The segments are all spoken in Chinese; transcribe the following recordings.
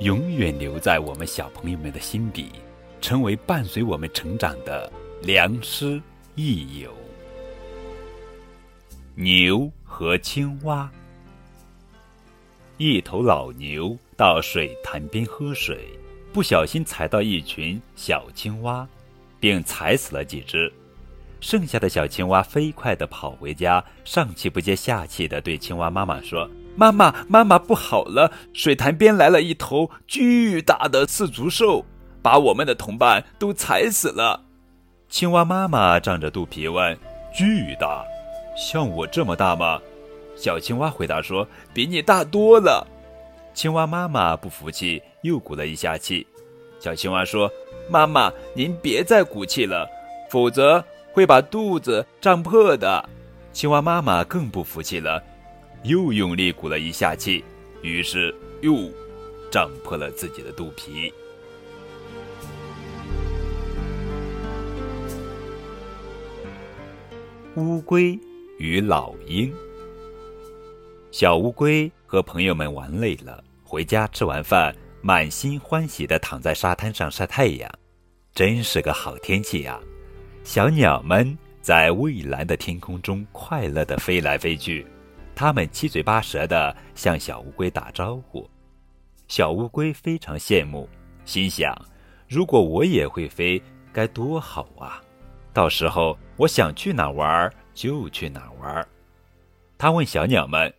永远留在我们小朋友们的心底，成为伴随我们成长的良师益友。牛和青蛙。一头老牛到水潭边喝水，不小心踩到一群小青蛙，并踩死了几只。剩下的小青蛙飞快地跑回家，上气不接下气地对青蛙妈妈说。妈妈，妈妈，不好了！水潭边来了一头巨大的四足兽，把我们的同伴都踩死了。青蛙妈妈胀着肚皮问：“巨大，像我这么大吗？”小青蛙回答说：“比你大多了。”青蛙妈妈不服气，又鼓了一下气。小青蛙说：“妈妈，您别再鼓气了，否则会把肚子胀破的。”青蛙妈妈更不服气了。又用力鼓了一下气，于是又胀破了自己的肚皮。乌龟与老鹰。小乌龟和朋友们玩累了，回家吃完饭，满心欢喜的躺在沙滩上晒太阳。真是个好天气呀！小鸟们在蔚蓝的天空中快乐的飞来飞去。他们七嘴八舌地向小乌龟打招呼，小乌龟非常羡慕，心想：如果我也会飞，该多好啊！到时候我想去哪玩就去哪玩。他问小鸟们：“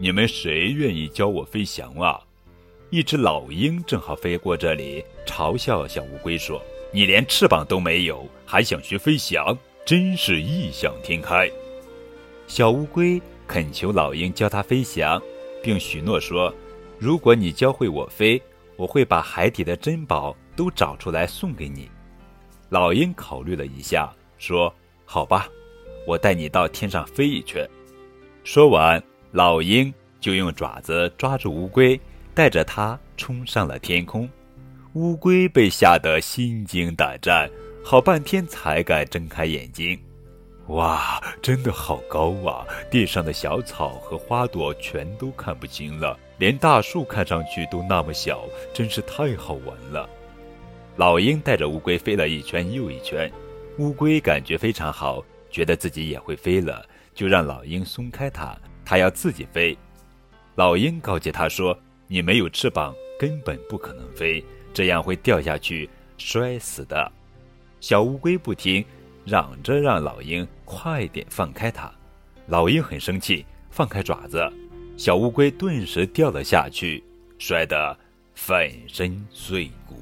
你们谁愿意教我飞翔啊？”一只老鹰正好飞过这里，嘲笑小乌龟说：“你连翅膀都没有，还想学飞翔，真是异想天开。”小乌龟。恳求老鹰教它飞翔，并许诺说：“如果你教会我飞，我会把海底的珍宝都找出来送给你。”老鹰考虑了一下，说：“好吧，我带你到天上飞一圈。”说完，老鹰就用爪子抓住乌龟，带着它冲上了天空。乌龟被吓得心惊胆战，好半天才敢睁开眼睛。哇，真的好高啊！地上的小草和花朵全都看不清了，连大树看上去都那么小，真是太好玩了。老鹰带着乌龟飞了一圈又一圈，乌龟感觉非常好，觉得自己也会飞了，就让老鹰松开它，它要自己飞。老鹰告诫它说：“你没有翅膀，根本不可能飞，这样会掉下去摔死的。”小乌龟不听。嚷着让老鹰快点放开它，老鹰很生气，放开爪子，小乌龟顿时掉了下去，摔得粉身碎骨。